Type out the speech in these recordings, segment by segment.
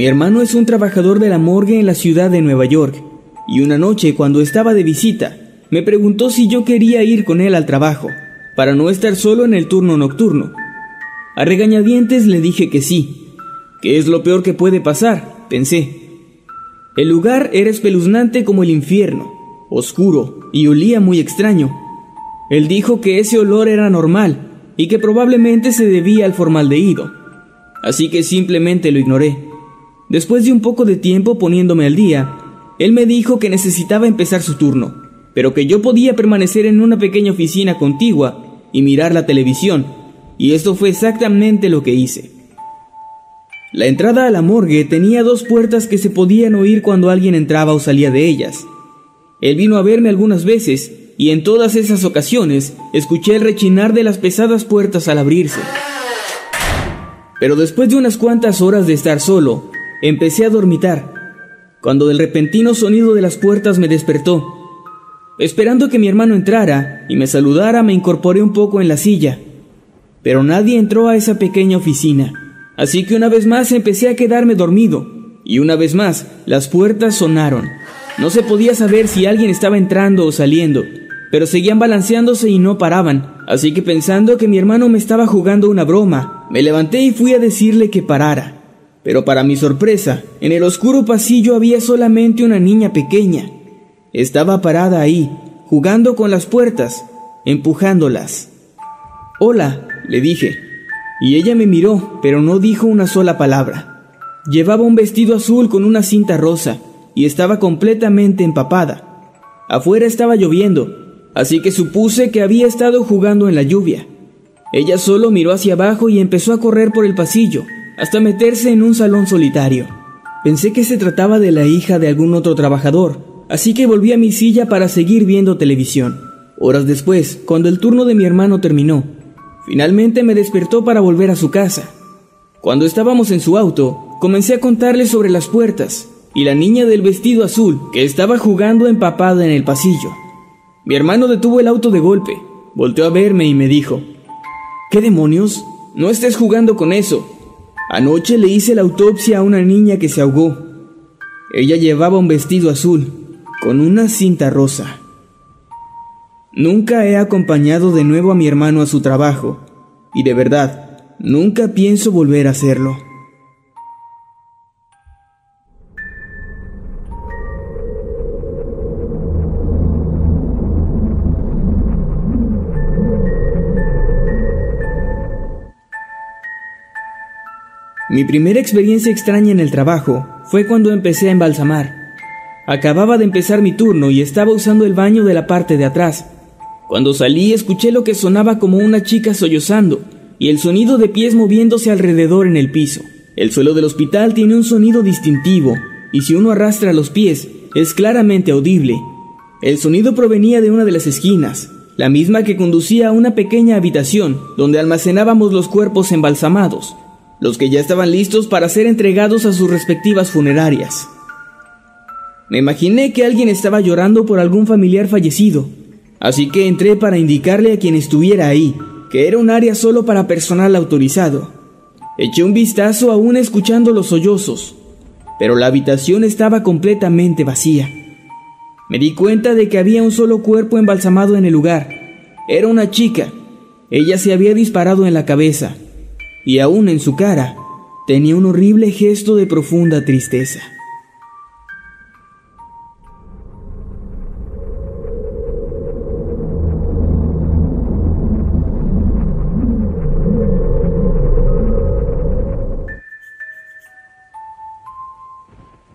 Mi hermano es un trabajador de la morgue en la ciudad de Nueva York, y una noche cuando estaba de visita, me preguntó si yo quería ir con él al trabajo, para no estar solo en el turno nocturno. A regañadientes le dije que sí, que es lo peor que puede pasar, pensé. El lugar era espeluznante como el infierno, oscuro y olía muy extraño. Él dijo que ese olor era normal y que probablemente se debía al formaldehído, así que simplemente lo ignoré. Después de un poco de tiempo poniéndome al día, él me dijo que necesitaba empezar su turno, pero que yo podía permanecer en una pequeña oficina contigua y mirar la televisión, y esto fue exactamente lo que hice. La entrada a la morgue tenía dos puertas que se podían oír cuando alguien entraba o salía de ellas. Él vino a verme algunas veces y en todas esas ocasiones escuché el rechinar de las pesadas puertas al abrirse. Pero después de unas cuantas horas de estar solo, empecé a dormitar, cuando el repentino sonido de las puertas me despertó. Esperando que mi hermano entrara y me saludara, me incorporé un poco en la silla. Pero nadie entró a esa pequeña oficina, así que una vez más empecé a quedarme dormido, y una vez más las puertas sonaron. No se podía saber si alguien estaba entrando o saliendo, pero seguían balanceándose y no paraban, así que pensando que mi hermano me estaba jugando una broma, me levanté y fui a decirle que parara. Pero para mi sorpresa, en el oscuro pasillo había solamente una niña pequeña. Estaba parada ahí, jugando con las puertas, empujándolas. Hola, le dije, y ella me miró, pero no dijo una sola palabra. Llevaba un vestido azul con una cinta rosa y estaba completamente empapada. Afuera estaba lloviendo, así que supuse que había estado jugando en la lluvia. Ella solo miró hacia abajo y empezó a correr por el pasillo, hasta meterse en un salón solitario. Pensé que se trataba de la hija de algún otro trabajador, así que volví a mi silla para seguir viendo televisión. Horas después, cuando el turno de mi hermano terminó, finalmente me despertó para volver a su casa. Cuando estábamos en su auto, comencé a contarle sobre las puertas y la niña del vestido azul que estaba jugando empapada en el pasillo. Mi hermano detuvo el auto de golpe, volteó a verme y me dijo, ¿Qué demonios? No estés jugando con eso. Anoche le hice la autopsia a una niña que se ahogó. Ella llevaba un vestido azul, con una cinta rosa. Nunca he acompañado de nuevo a mi hermano a su trabajo, y de verdad, nunca pienso volver a hacerlo. Mi primera experiencia extraña en el trabajo fue cuando empecé a embalsamar. Acababa de empezar mi turno y estaba usando el baño de la parte de atrás. Cuando salí escuché lo que sonaba como una chica sollozando y el sonido de pies moviéndose alrededor en el piso. El suelo del hospital tiene un sonido distintivo y si uno arrastra los pies es claramente audible. El sonido provenía de una de las esquinas, la misma que conducía a una pequeña habitación donde almacenábamos los cuerpos embalsamados, los que ya estaban listos para ser entregados a sus respectivas funerarias. Me imaginé que alguien estaba llorando por algún familiar fallecido, así que entré para indicarle a quien estuviera ahí que era un área solo para personal autorizado. Eché un vistazo aún escuchando los sollozos, pero la habitación estaba completamente vacía. Me di cuenta de que había un solo cuerpo embalsamado en el lugar. Era una chica. Ella se había disparado en la cabeza, y aún en su cara tenía un horrible gesto de profunda tristeza.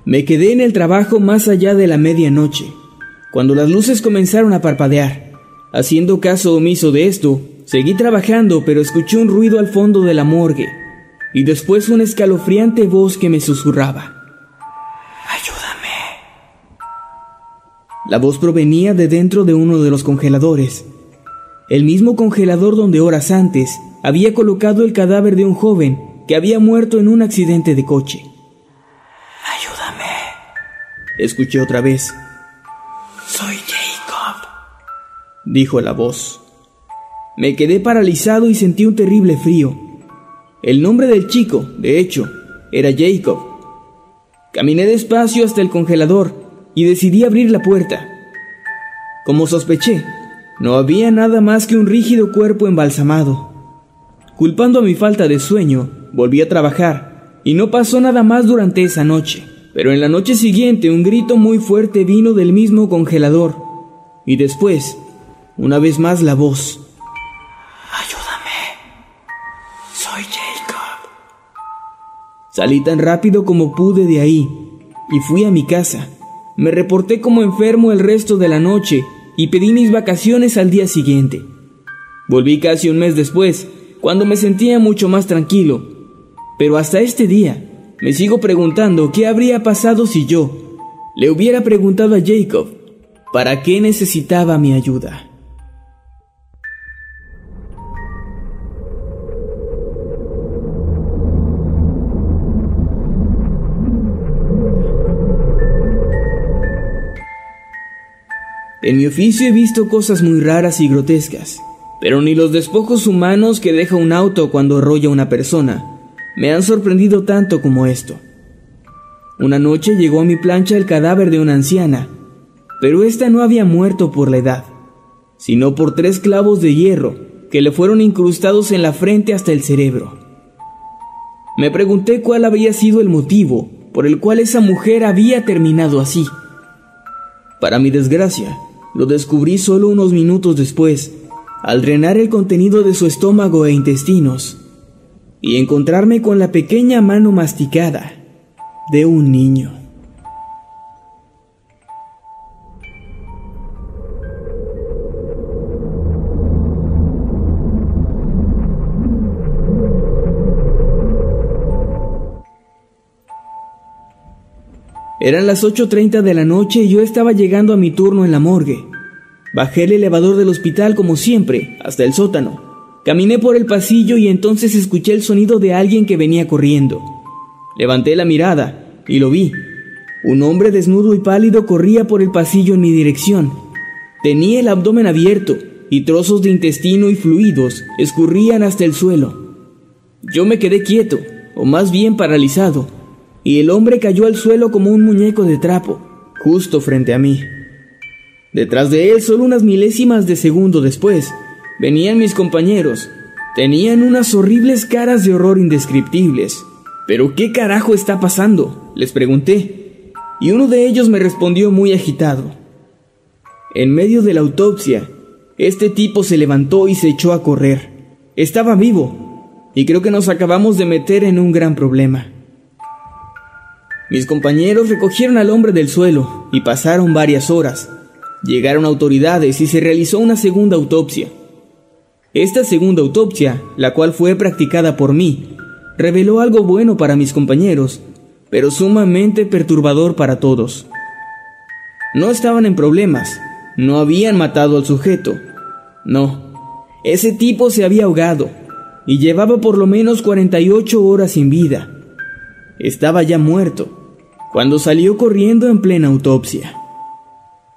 Me quedé en el trabajo más allá de la medianoche, cuando las luces comenzaron a parpadear. Haciendo caso omiso de esto, seguí trabajando, pero escuché un ruido al fondo de la morgue y después una escalofriante voz que me susurraba. Ayúdame. La voz provenía de dentro de uno de los congeladores, el mismo congelador donde horas antes había colocado el cadáver de un joven que había muerto en un accidente de coche. Escuché otra vez. Soy Jacob, dijo la voz. Me quedé paralizado y sentí un terrible frío. El nombre del chico, de hecho, era Jacob. Caminé despacio hasta el congelador y decidí abrir la puerta. Como sospeché, no había nada más que un rígido cuerpo embalsamado. Culpando a mi falta de sueño, volví a trabajar y no pasó nada más durante esa noche. Pero en la noche siguiente un grito muy fuerte vino del mismo congelador. Y después, una vez más la voz. Salí tan rápido como pude de ahí y fui a mi casa. Me reporté como enfermo el resto de la noche y pedí mis vacaciones al día siguiente. Volví casi un mes después, cuando me sentía mucho más tranquilo. Pero hasta este día, me sigo preguntando qué habría pasado si yo le hubiera preguntado a Jacob para qué necesitaba mi ayuda. En mi oficio he visto cosas muy raras y grotescas, pero ni los despojos humanos que deja un auto cuando arrolla una persona, me han sorprendido tanto como esto. Una noche llegó a mi plancha el cadáver de una anciana, pero ésta no había muerto por la edad, sino por tres clavos de hierro que le fueron incrustados en la frente hasta el cerebro. Me pregunté cuál había sido el motivo por el cual esa mujer había terminado así. Para mi desgracia, lo descubrí solo unos minutos después, al drenar el contenido de su estómago e intestinos y encontrarme con la pequeña mano masticada de un niño. Eran las 8.30 de la noche y yo estaba llegando a mi turno en la morgue. Bajé el elevador del hospital como siempre, hasta el sótano. Caminé por el pasillo y entonces escuché el sonido de alguien que venía corriendo. Levanté la mirada y lo vi. Un hombre desnudo y pálido corría por el pasillo en mi dirección. Tenía el abdomen abierto y trozos de intestino y fluidos escurrían hasta el suelo. Yo me quedé quieto, o más bien paralizado, y el hombre cayó al suelo como un muñeco de trapo, justo frente a mí. Detrás de él, solo unas milésimas de segundo después, Venían mis compañeros. Tenían unas horribles caras de horror indescriptibles. ¿Pero qué carajo está pasando? Les pregunté. Y uno de ellos me respondió muy agitado. En medio de la autopsia, este tipo se levantó y se echó a correr. Estaba vivo. Y creo que nos acabamos de meter en un gran problema. Mis compañeros recogieron al hombre del suelo y pasaron varias horas. Llegaron autoridades y se realizó una segunda autopsia. Esta segunda autopsia, la cual fue practicada por mí, reveló algo bueno para mis compañeros, pero sumamente perturbador para todos. No estaban en problemas, no habían matado al sujeto, no, ese tipo se había ahogado y llevaba por lo menos 48 horas sin vida. Estaba ya muerto, cuando salió corriendo en plena autopsia.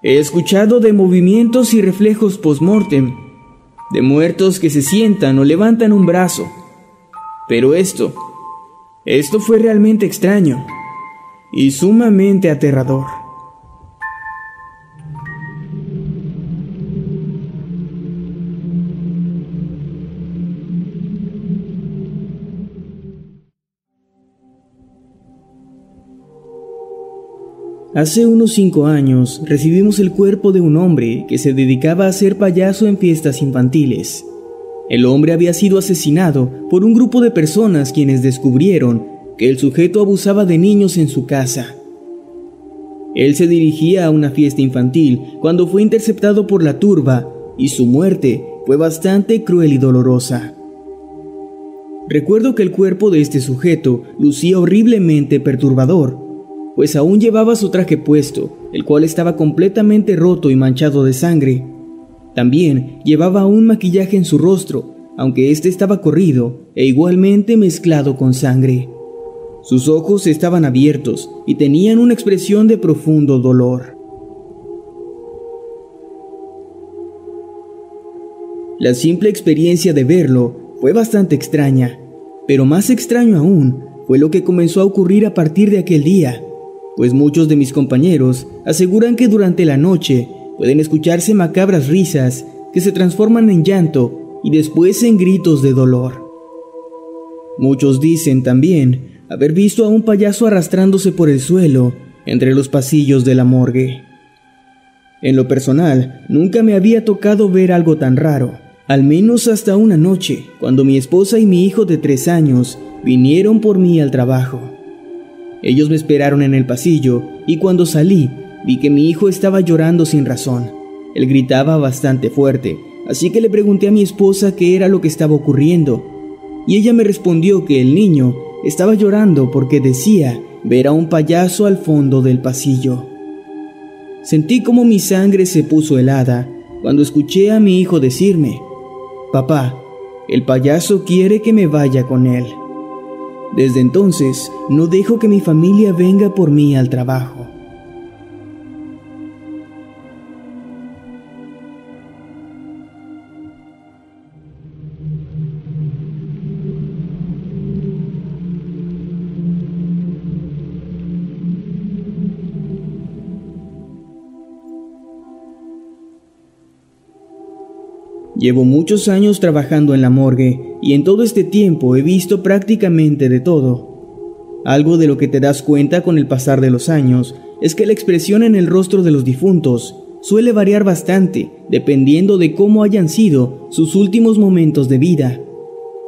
He escuchado de movimientos y reflejos post-mortem, de muertos que se sientan o levantan un brazo, pero esto, esto fue realmente extraño y sumamente aterrador. Hace unos cinco años recibimos el cuerpo de un hombre que se dedicaba a ser payaso en fiestas infantiles. El hombre había sido asesinado por un grupo de personas quienes descubrieron que el sujeto abusaba de niños en su casa. Él se dirigía a una fiesta infantil cuando fue interceptado por la turba y su muerte fue bastante cruel y dolorosa. Recuerdo que el cuerpo de este sujeto lucía horriblemente perturbador pues aún llevaba su traje puesto, el cual estaba completamente roto y manchado de sangre. También llevaba un maquillaje en su rostro, aunque éste estaba corrido e igualmente mezclado con sangre. Sus ojos estaban abiertos y tenían una expresión de profundo dolor. La simple experiencia de verlo fue bastante extraña, pero más extraño aún fue lo que comenzó a ocurrir a partir de aquel día pues muchos de mis compañeros aseguran que durante la noche pueden escucharse macabras risas que se transforman en llanto y después en gritos de dolor. Muchos dicen también haber visto a un payaso arrastrándose por el suelo entre los pasillos de la morgue. En lo personal, nunca me había tocado ver algo tan raro, al menos hasta una noche, cuando mi esposa y mi hijo de tres años vinieron por mí al trabajo. Ellos me esperaron en el pasillo y cuando salí vi que mi hijo estaba llorando sin razón. Él gritaba bastante fuerte, así que le pregunté a mi esposa qué era lo que estaba ocurriendo. Y ella me respondió que el niño estaba llorando porque decía ver a un payaso al fondo del pasillo. Sentí como mi sangre se puso helada cuando escuché a mi hijo decirme, Papá, el payaso quiere que me vaya con él. Desde entonces, no dejo que mi familia venga por mí al trabajo. Llevo muchos años trabajando en la morgue y en todo este tiempo he visto prácticamente de todo. Algo de lo que te das cuenta con el pasar de los años es que la expresión en el rostro de los difuntos suele variar bastante dependiendo de cómo hayan sido sus últimos momentos de vida.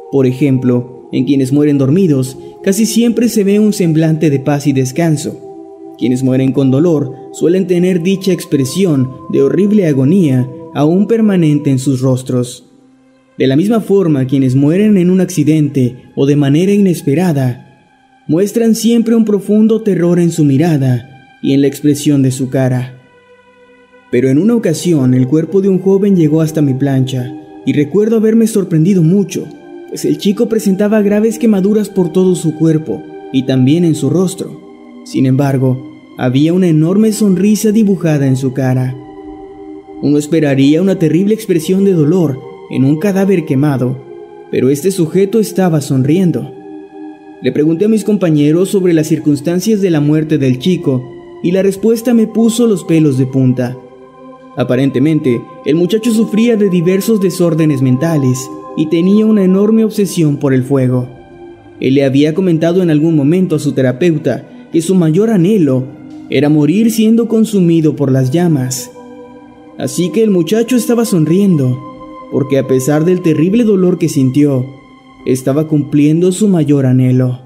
Por ejemplo, en quienes mueren dormidos casi siempre se ve un semblante de paz y descanso. Quienes mueren con dolor suelen tener dicha expresión de horrible agonía aún permanente en sus rostros. De la misma forma, quienes mueren en un accidente o de manera inesperada, muestran siempre un profundo terror en su mirada y en la expresión de su cara. Pero en una ocasión el cuerpo de un joven llegó hasta mi plancha y recuerdo haberme sorprendido mucho, pues el chico presentaba graves quemaduras por todo su cuerpo y también en su rostro. Sin embargo, había una enorme sonrisa dibujada en su cara. Uno esperaría una terrible expresión de dolor en un cadáver quemado, pero este sujeto estaba sonriendo. Le pregunté a mis compañeros sobre las circunstancias de la muerte del chico y la respuesta me puso los pelos de punta. Aparentemente, el muchacho sufría de diversos desórdenes mentales y tenía una enorme obsesión por el fuego. Él le había comentado en algún momento a su terapeuta que su mayor anhelo era morir siendo consumido por las llamas. Así que el muchacho estaba sonriendo, porque a pesar del terrible dolor que sintió, estaba cumpliendo su mayor anhelo.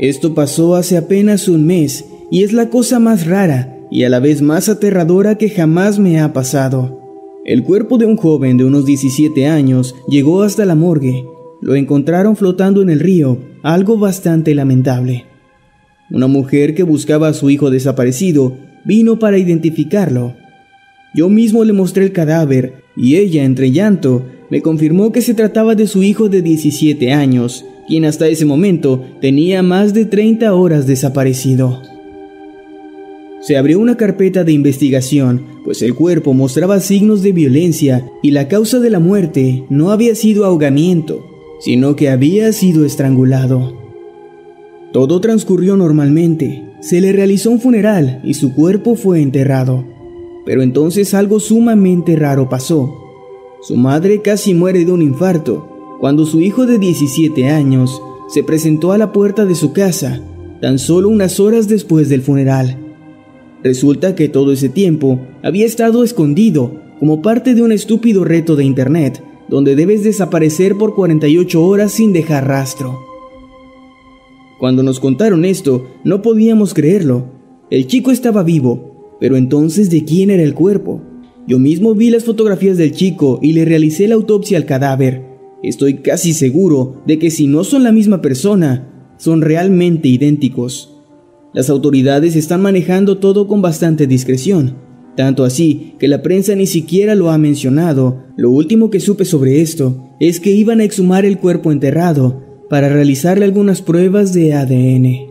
Esto pasó hace apenas un mes y es la cosa más rara y a la vez más aterradora que jamás me ha pasado. El cuerpo de un joven de unos 17 años llegó hasta la morgue lo encontraron flotando en el río, algo bastante lamentable. Una mujer que buscaba a su hijo desaparecido vino para identificarlo. Yo mismo le mostré el cadáver y ella, entre llanto, me confirmó que se trataba de su hijo de 17 años, quien hasta ese momento tenía más de 30 horas desaparecido. Se abrió una carpeta de investigación, pues el cuerpo mostraba signos de violencia y la causa de la muerte no había sido ahogamiento, sino que había sido estrangulado. Todo transcurrió normalmente, se le realizó un funeral y su cuerpo fue enterrado. Pero entonces algo sumamente raro pasó. Su madre casi muere de un infarto cuando su hijo de 17 años se presentó a la puerta de su casa tan solo unas horas después del funeral. Resulta que todo ese tiempo había estado escondido como parte de un estúpido reto de Internet, donde debes desaparecer por 48 horas sin dejar rastro. Cuando nos contaron esto, no podíamos creerlo. El chico estaba vivo, pero entonces ¿de quién era el cuerpo? Yo mismo vi las fotografías del chico y le realicé la autopsia al cadáver. Estoy casi seguro de que si no son la misma persona, son realmente idénticos. Las autoridades están manejando todo con bastante discreción, tanto así que la prensa ni siquiera lo ha mencionado. Lo último que supe sobre esto es que iban a exhumar el cuerpo enterrado para realizarle algunas pruebas de ADN.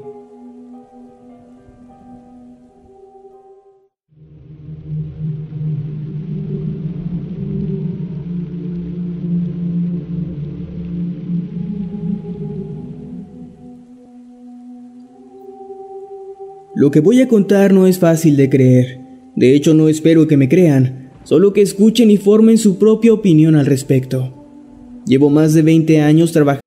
Lo que voy a contar no es fácil de creer. De hecho, no espero que me crean, solo que escuchen y formen su propia opinión al respecto. Llevo más de 20 años trabajando.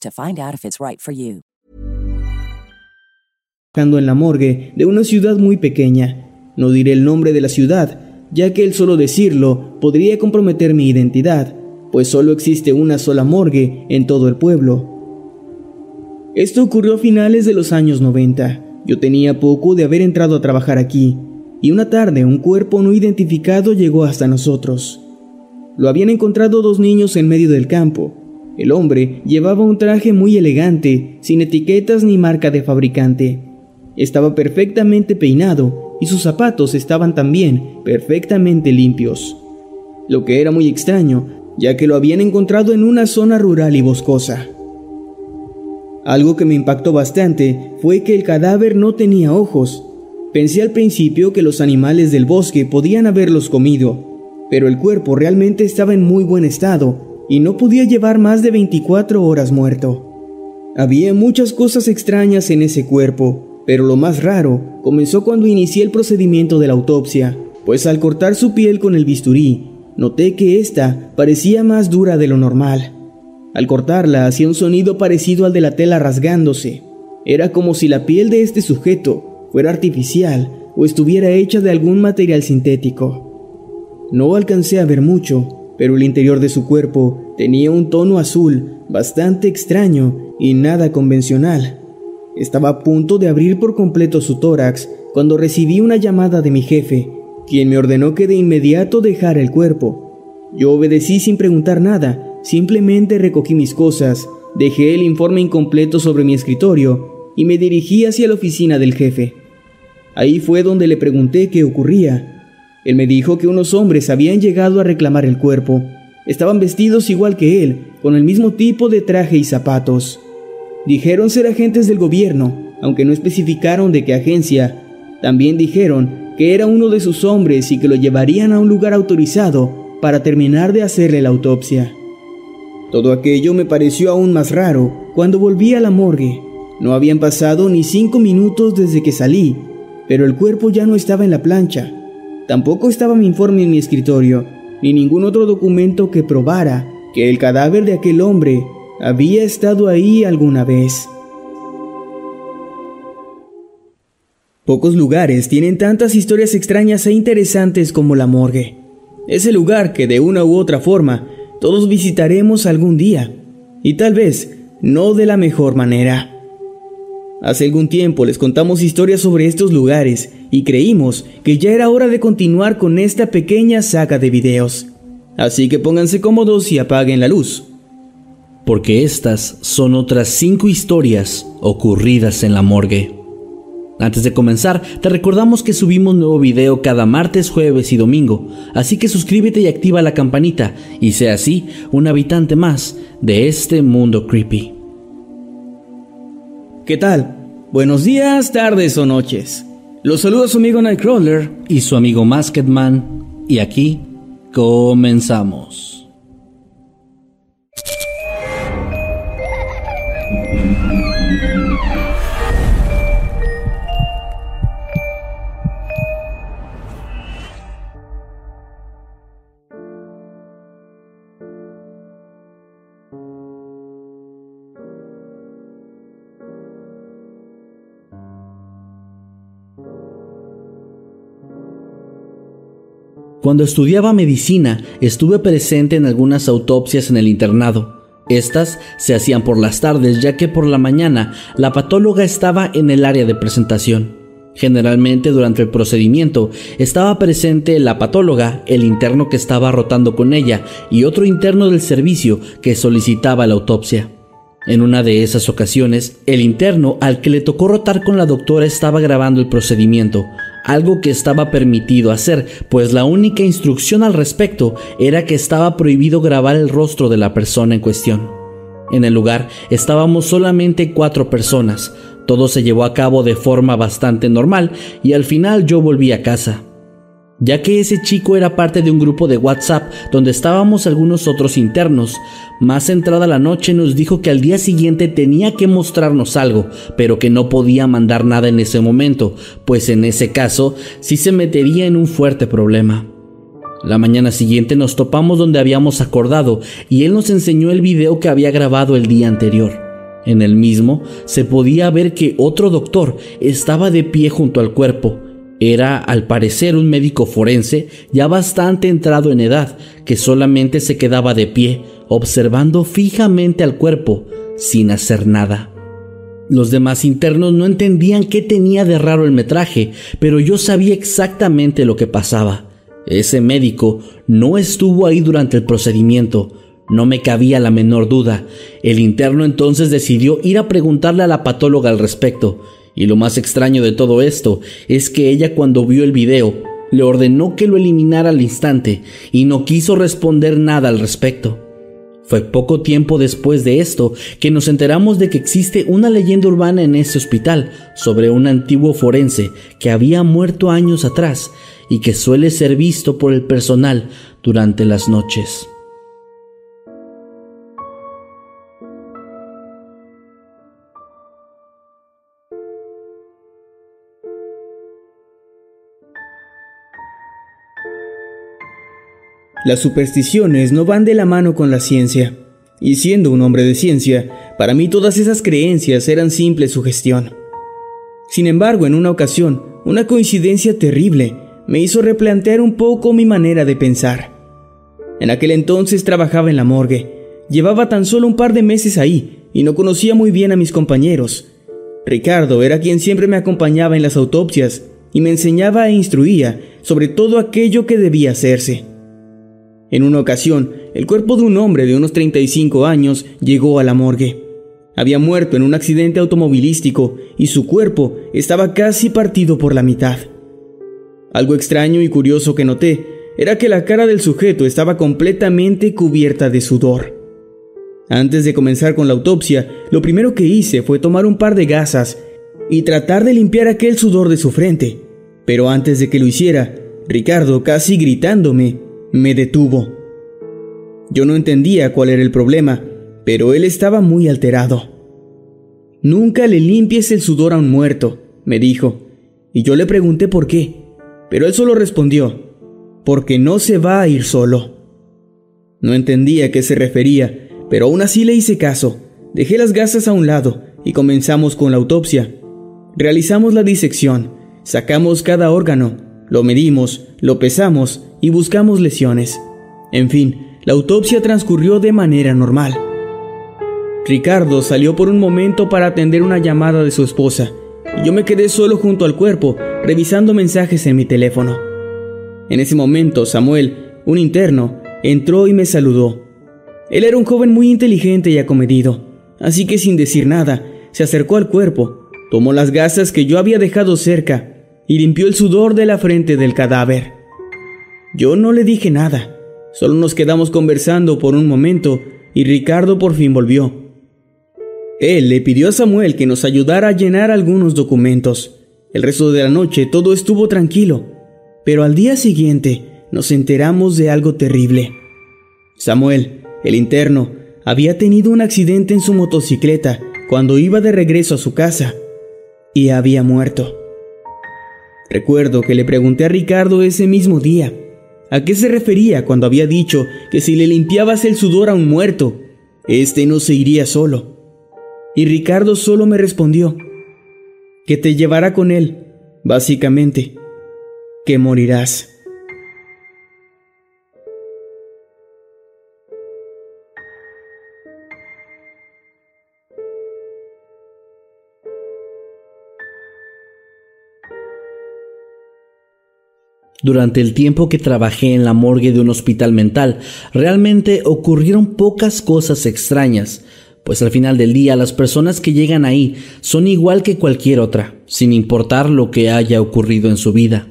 to find out if it's right for en la morgue de una ciudad muy pequeña. No diré el nombre de la ciudad, ya que el solo decirlo podría comprometer mi identidad, pues solo existe una sola morgue en todo el pueblo. Esto ocurrió a finales de los años 90. Yo tenía poco de haber entrado a trabajar aquí, y una tarde un cuerpo no identificado llegó hasta nosotros. Lo habían encontrado dos niños en medio del campo, el hombre llevaba un traje muy elegante, sin etiquetas ni marca de fabricante. Estaba perfectamente peinado y sus zapatos estaban también perfectamente limpios. Lo que era muy extraño, ya que lo habían encontrado en una zona rural y boscosa. Algo que me impactó bastante fue que el cadáver no tenía ojos. Pensé al principio que los animales del bosque podían haberlos comido, pero el cuerpo realmente estaba en muy buen estado y no podía llevar más de 24 horas muerto. Había muchas cosas extrañas en ese cuerpo, pero lo más raro comenzó cuando inicié el procedimiento de la autopsia, pues al cortar su piel con el bisturí, noté que ésta parecía más dura de lo normal. Al cortarla hacía un sonido parecido al de la tela rasgándose. Era como si la piel de este sujeto fuera artificial o estuviera hecha de algún material sintético. No alcancé a ver mucho, pero el interior de su cuerpo tenía un tono azul bastante extraño y nada convencional. Estaba a punto de abrir por completo su tórax cuando recibí una llamada de mi jefe, quien me ordenó que de inmediato dejara el cuerpo. Yo obedecí sin preguntar nada, simplemente recogí mis cosas, dejé el informe incompleto sobre mi escritorio y me dirigí hacia la oficina del jefe. Ahí fue donde le pregunté qué ocurría él me dijo que unos hombres habían llegado a reclamar el cuerpo, Estaban vestidos igual que él, con el mismo tipo de traje y zapatos. Dijeron ser agentes del gobierno, aunque no especificaron de qué agencia. También dijeron que era uno de sus hombres y que lo llevarían a un lugar autorizado para terminar de hacerle la autopsia. Todo aquello me pareció aún más raro cuando volví a la morgue. No habían pasado ni cinco minutos desde que salí, pero el cuerpo ya no estaba en la plancha. Tampoco estaba mi informe en mi escritorio, ni ningún otro documento que probara que el cadáver de aquel hombre había estado ahí alguna vez. Pocos lugares tienen tantas historias extrañas e interesantes como la morgue. Es el lugar que de una u otra forma todos visitaremos algún día, y tal vez no de la mejor manera. Hace algún tiempo les contamos historias sobre estos lugares y creímos que ya era hora de continuar con esta pequeña saga de videos. Así que pónganse cómodos y apaguen la luz. Porque estas son otras cinco historias ocurridas en la morgue. Antes de comenzar, te recordamos que subimos nuevo video cada martes, jueves y domingo, así que suscríbete y activa la campanita y sea así un habitante más de este mundo creepy. ¿Qué tal? Buenos días, tardes o noches. Los saluda su amigo Nightcrawler y su amigo Masketman, y aquí comenzamos. Cuando estudiaba medicina, estuve presente en algunas autopsias en el internado. Estas se hacían por las tardes, ya que por la mañana la patóloga estaba en el área de presentación. Generalmente durante el procedimiento estaba presente la patóloga, el interno que estaba rotando con ella y otro interno del servicio que solicitaba la autopsia. En una de esas ocasiones, el interno al que le tocó rotar con la doctora estaba grabando el procedimiento, algo que estaba permitido hacer, pues la única instrucción al respecto era que estaba prohibido grabar el rostro de la persona en cuestión. En el lugar estábamos solamente cuatro personas, todo se llevó a cabo de forma bastante normal y al final yo volví a casa ya que ese chico era parte de un grupo de WhatsApp donde estábamos algunos otros internos. Más entrada la noche nos dijo que al día siguiente tenía que mostrarnos algo, pero que no podía mandar nada en ese momento, pues en ese caso sí se metería en un fuerte problema. La mañana siguiente nos topamos donde habíamos acordado y él nos enseñó el video que había grabado el día anterior. En el mismo se podía ver que otro doctor estaba de pie junto al cuerpo, era, al parecer, un médico forense ya bastante entrado en edad, que solamente se quedaba de pie, observando fijamente al cuerpo, sin hacer nada. Los demás internos no entendían qué tenía de raro el metraje, pero yo sabía exactamente lo que pasaba. Ese médico no estuvo ahí durante el procedimiento, no me cabía la menor duda. El interno entonces decidió ir a preguntarle a la patóloga al respecto, y lo más extraño de todo esto es que ella cuando vio el video le ordenó que lo eliminara al instante y no quiso responder nada al respecto. Fue poco tiempo después de esto que nos enteramos de que existe una leyenda urbana en ese hospital sobre un antiguo forense que había muerto años atrás y que suele ser visto por el personal durante las noches. Las supersticiones no van de la mano con la ciencia. Y siendo un hombre de ciencia, para mí todas esas creencias eran simple sugestión. Sin embargo, en una ocasión, una coincidencia terrible me hizo replantear un poco mi manera de pensar. En aquel entonces trabajaba en la morgue. Llevaba tan solo un par de meses ahí y no conocía muy bien a mis compañeros. Ricardo era quien siempre me acompañaba en las autopsias y me enseñaba e instruía sobre todo aquello que debía hacerse. En una ocasión, el cuerpo de un hombre de unos 35 años llegó a la morgue. Había muerto en un accidente automovilístico y su cuerpo estaba casi partido por la mitad. Algo extraño y curioso que noté era que la cara del sujeto estaba completamente cubierta de sudor. Antes de comenzar con la autopsia, lo primero que hice fue tomar un par de gasas y tratar de limpiar aquel sudor de su frente. Pero antes de que lo hiciera, Ricardo, casi gritándome, me detuvo. Yo no entendía cuál era el problema, pero él estaba muy alterado. Nunca le limpies el sudor a un muerto, me dijo, y yo le pregunté por qué, pero él solo respondió, porque no se va a ir solo. No entendía a qué se refería, pero aún así le hice caso. Dejé las gasas a un lado y comenzamos con la autopsia. Realizamos la disección, sacamos cada órgano, lo medimos, lo pesamos y buscamos lesiones. En fin, la autopsia transcurrió de manera normal. Ricardo salió por un momento para atender una llamada de su esposa y yo me quedé solo junto al cuerpo revisando mensajes en mi teléfono. En ese momento Samuel, un interno, entró y me saludó. Él era un joven muy inteligente y acomedido, así que sin decir nada, se acercó al cuerpo, tomó las gasas que yo había dejado cerca y limpió el sudor de la frente del cadáver. Yo no le dije nada, solo nos quedamos conversando por un momento y Ricardo por fin volvió. Él le pidió a Samuel que nos ayudara a llenar algunos documentos. El resto de la noche todo estuvo tranquilo, pero al día siguiente nos enteramos de algo terrible. Samuel, el interno, había tenido un accidente en su motocicleta cuando iba de regreso a su casa y había muerto. Recuerdo que le pregunté a Ricardo ese mismo día a qué se refería cuando había dicho que si le limpiabas el sudor a un muerto, éste no se iría solo. Y Ricardo solo me respondió que te llevará con él, básicamente que morirás. Durante el tiempo que trabajé en la morgue de un hospital mental, realmente ocurrieron pocas cosas extrañas, pues al final del día las personas que llegan ahí son igual que cualquier otra, sin importar lo que haya ocurrido en su vida.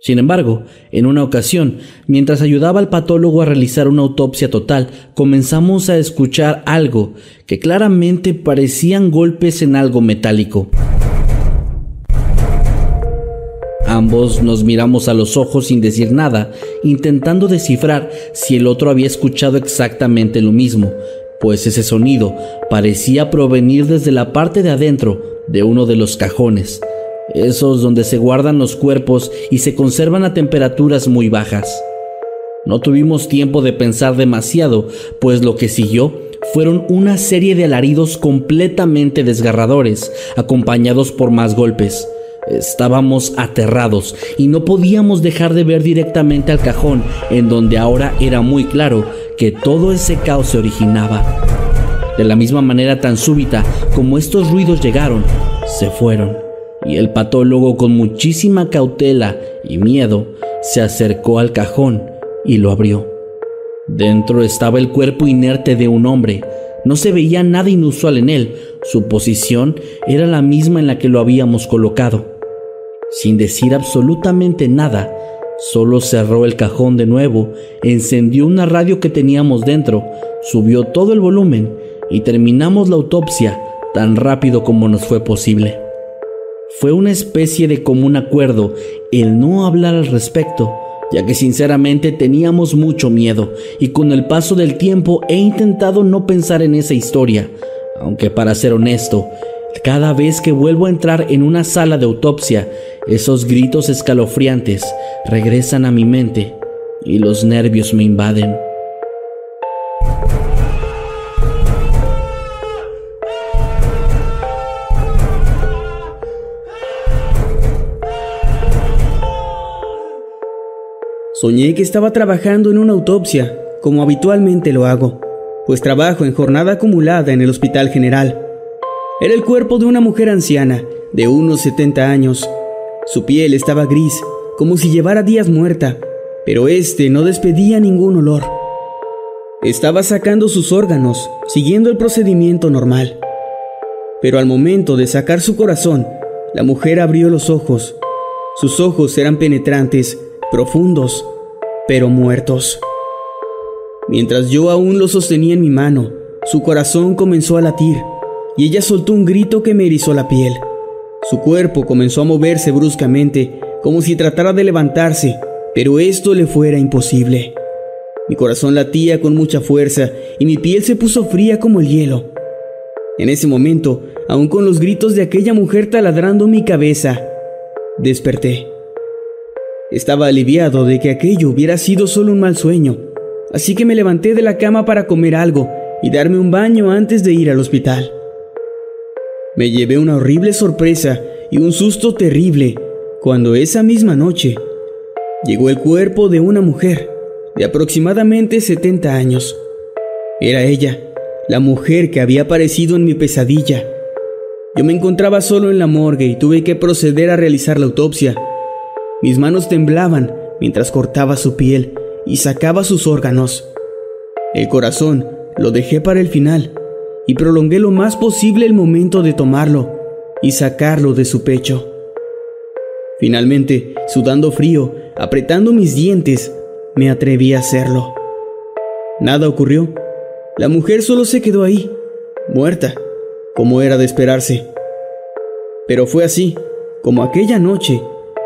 Sin embargo, en una ocasión, mientras ayudaba al patólogo a realizar una autopsia total, comenzamos a escuchar algo que claramente parecían golpes en algo metálico. Ambos nos miramos a los ojos sin decir nada, intentando descifrar si el otro había escuchado exactamente lo mismo, pues ese sonido parecía provenir desde la parte de adentro de uno de los cajones esos donde se guardan los cuerpos y se conservan a temperaturas muy bajas. No tuvimos tiempo de pensar demasiado, pues lo que siguió fueron una serie de alaridos completamente desgarradores, acompañados por más golpes. Estábamos aterrados y no podíamos dejar de ver directamente al cajón, en donde ahora era muy claro que todo ese caos se originaba. De la misma manera tan súbita como estos ruidos llegaron, se fueron y el patólogo con muchísima cautela y miedo se acercó al cajón y lo abrió. Dentro estaba el cuerpo inerte de un hombre. No se veía nada inusual en él. Su posición era la misma en la que lo habíamos colocado. Sin decir absolutamente nada, solo cerró el cajón de nuevo, encendió una radio que teníamos dentro, subió todo el volumen y terminamos la autopsia tan rápido como nos fue posible. Fue una especie de común acuerdo el no hablar al respecto, ya que sinceramente teníamos mucho miedo y con el paso del tiempo he intentado no pensar en esa historia, aunque para ser honesto, cada vez que vuelvo a entrar en una sala de autopsia, esos gritos escalofriantes regresan a mi mente y los nervios me invaden. Soñé que estaba trabajando en una autopsia, como habitualmente lo hago, pues trabajo en jornada acumulada en el Hospital General. Era el cuerpo de una mujer anciana, de unos 70 años. Su piel estaba gris, como si llevara días muerta, pero este no despedía ningún olor. Estaba sacando sus órganos, siguiendo el procedimiento normal. Pero al momento de sacar su corazón, la mujer abrió los ojos. Sus ojos eran penetrantes, profundos, pero muertos. Mientras yo aún lo sostenía en mi mano, su corazón comenzó a latir y ella soltó un grito que me erizó la piel. Su cuerpo comenzó a moverse bruscamente, como si tratara de levantarse, pero esto le fuera imposible. Mi corazón latía con mucha fuerza y mi piel se puso fría como el hielo. En ese momento, aun con los gritos de aquella mujer taladrando mi cabeza, desperté. Estaba aliviado de que aquello hubiera sido solo un mal sueño, así que me levanté de la cama para comer algo y darme un baño antes de ir al hospital. Me llevé una horrible sorpresa y un susto terrible cuando esa misma noche llegó el cuerpo de una mujer de aproximadamente 70 años. Era ella, la mujer que había aparecido en mi pesadilla. Yo me encontraba solo en la morgue y tuve que proceder a realizar la autopsia. Mis manos temblaban mientras cortaba su piel y sacaba sus órganos. El corazón lo dejé para el final y prolongué lo más posible el momento de tomarlo y sacarlo de su pecho. Finalmente, sudando frío, apretando mis dientes, me atreví a hacerlo. Nada ocurrió. La mujer solo se quedó ahí, muerta, como era de esperarse. Pero fue así, como aquella noche,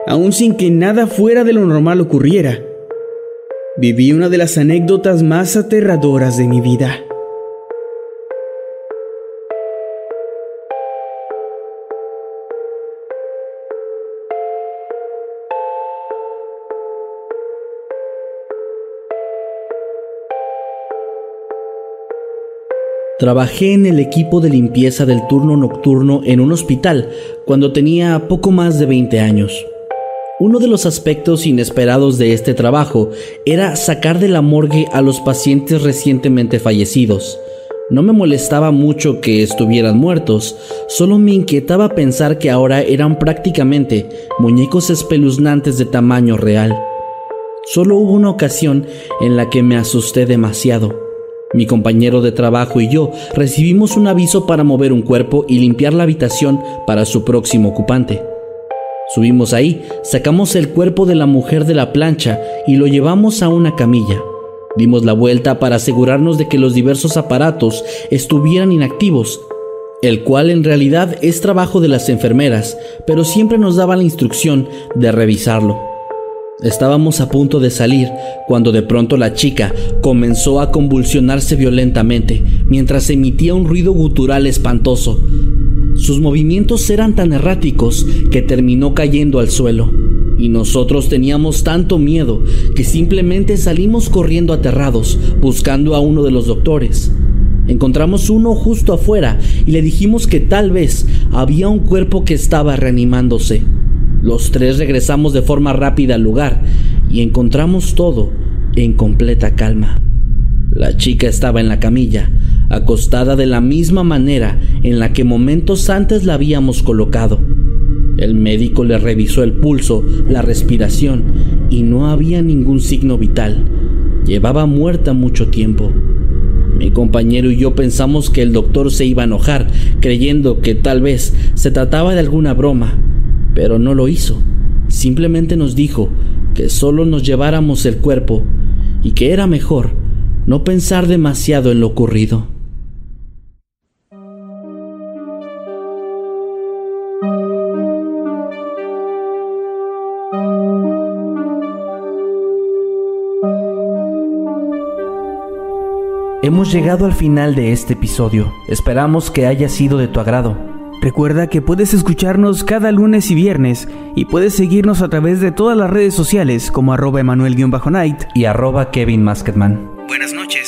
aun sin que nada fuera de lo normal ocurriera. Viví una de las anécdotas más aterradoras de mi vida. Trabajé en el equipo de limpieza del turno nocturno en un hospital cuando tenía poco más de 20 años. Uno de los aspectos inesperados de este trabajo era sacar de la morgue a los pacientes recientemente fallecidos. No me molestaba mucho que estuvieran muertos, solo me inquietaba pensar que ahora eran prácticamente muñecos espeluznantes de tamaño real. Solo hubo una ocasión en la que me asusté demasiado. Mi compañero de trabajo y yo recibimos un aviso para mover un cuerpo y limpiar la habitación para su próximo ocupante. Subimos ahí, sacamos el cuerpo de la mujer de la plancha y lo llevamos a una camilla. Dimos la vuelta para asegurarnos de que los diversos aparatos estuvieran inactivos, el cual en realidad es trabajo de las enfermeras, pero siempre nos daba la instrucción de revisarlo. Estábamos a punto de salir cuando de pronto la chica comenzó a convulsionarse violentamente mientras emitía un ruido gutural espantoso. Sus movimientos eran tan erráticos que terminó cayendo al suelo. Y nosotros teníamos tanto miedo que simplemente salimos corriendo aterrados buscando a uno de los doctores. Encontramos uno justo afuera y le dijimos que tal vez había un cuerpo que estaba reanimándose. Los tres regresamos de forma rápida al lugar y encontramos todo en completa calma. La chica estaba en la camilla, acostada de la misma manera en la que momentos antes la habíamos colocado. El médico le revisó el pulso, la respiración y no había ningún signo vital. Llevaba muerta mucho tiempo. Mi compañero y yo pensamos que el doctor se iba a enojar, creyendo que tal vez se trataba de alguna broma, pero no lo hizo. Simplemente nos dijo que solo nos lleváramos el cuerpo y que era mejor no pensar demasiado en lo ocurrido. Hemos llegado al final de este episodio. Esperamos que haya sido de tu agrado. Recuerda que puedes escucharnos cada lunes y viernes y puedes seguirnos a través de todas las redes sociales como arroba emanuel-night y arroba Kevin Masketman. Buenas noches